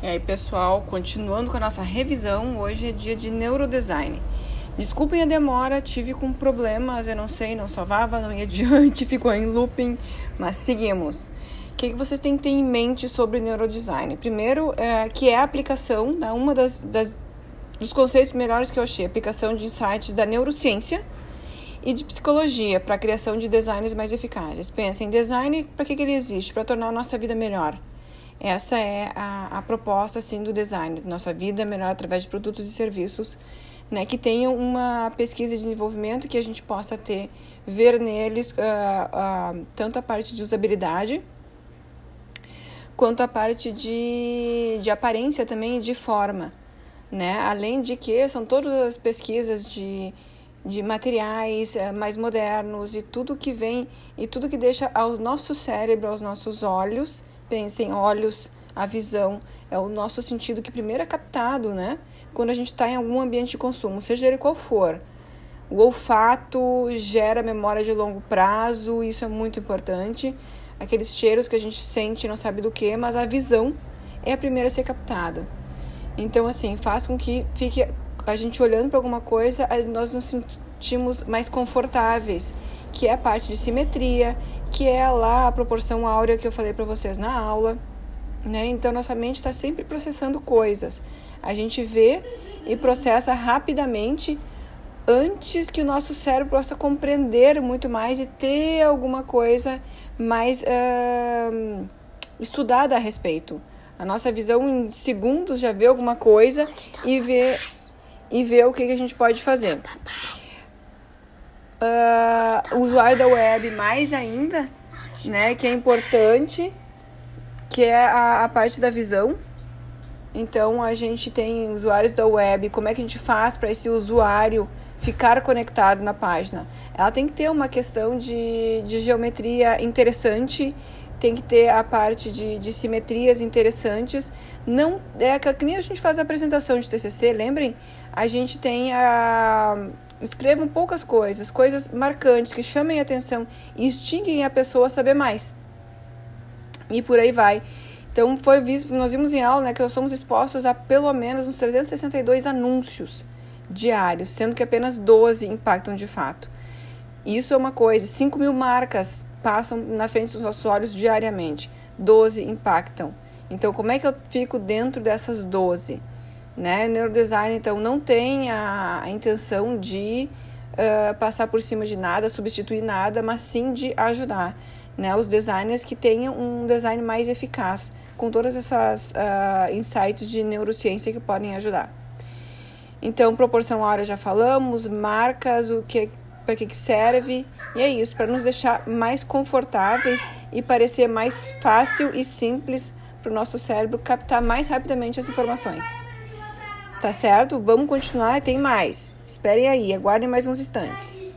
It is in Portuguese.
E aí, pessoal, continuando com a nossa revisão, hoje é dia de neurodesign. Desculpem a demora, tive com problemas, eu não sei, não salvava, não ia adiante, ficou em looping, mas seguimos. O que, vocês têm que ter em mente sobre neurodesign? Primeiro, é, que é a aplicação, né, uma das, das, dos conceitos melhores que eu achei, aplicação de insights da neurociência e de psicologia para a criação de designs mais eficazes. Pensem, design, para que, que ele existe? Para tornar a nossa vida melhor essa é a, a proposta assim, do design, nossa vida melhor através de produtos e serviços né, que tenham uma pesquisa e desenvolvimento que a gente possa ter, ver neles uh, uh, tanto a parte de usabilidade quanto a parte de, de aparência também de forma. Né? Além de que são todas as pesquisas de, de materiais uh, mais modernos e tudo que vem e tudo que deixa ao nosso cérebro, aos nossos olhos, Pensem, olhos, a visão, é o nosso sentido que primeiro é captado, né? Quando a gente está em algum ambiente de consumo, seja ele qual for. O olfato gera memória de longo prazo, isso é muito importante. Aqueles cheiros que a gente sente não sabe do que, mas a visão é a primeira a ser captada. Então, assim, faz com que fique a gente olhando para alguma coisa, nós nos sentimos mais confortáveis, que é a parte de simetria, que é lá a proporção áurea que eu falei para vocês na aula. Né? Então, nossa mente está sempre processando coisas. A gente vê e processa rapidamente antes que o nosso cérebro possa compreender muito mais e ter alguma coisa mais uh, estudada a respeito. A nossa visão em segundos já vê alguma coisa e vê, e vê o que, que a gente pode fazer uh, usuário da web mais ainda, né? Que é importante, que é a, a parte da visão. Então a gente tem usuários da web, como é que a gente faz para esse usuário ficar conectado na página? Ela tem que ter uma questão de, de geometria interessante, tem que ter a parte de, de simetrias interessantes. Não é que nem a gente faz a apresentação de TCC, lembrem? A gente tem a, Escrevam poucas coisas, coisas marcantes que chamem a atenção e instiguem a pessoa a saber mais. E por aí vai. Então, foi visto, nós vimos em aula né, que nós somos expostos a pelo menos uns 362 anúncios diários, sendo que apenas 12 impactam de fato. Isso é uma coisa, 5 mil marcas passam na frente dos nossos olhos diariamente, 12 impactam. Então, como é que eu fico dentro dessas 12? Né? Neurodesign, então, não tem a, a intenção de uh, passar por cima de nada, substituir nada, mas sim de ajudar né? os designers que tenham um design mais eficaz, com todas essas uh, insights de neurociência que podem ajudar. Então, proporção hora já falamos, marcas, o que para que serve, e é isso, para nos deixar mais confortáveis e parecer mais fácil e simples para o nosso cérebro captar mais rapidamente as informações. Tá certo? Vamos continuar, tem mais. Esperem aí, aguardem mais uns instantes.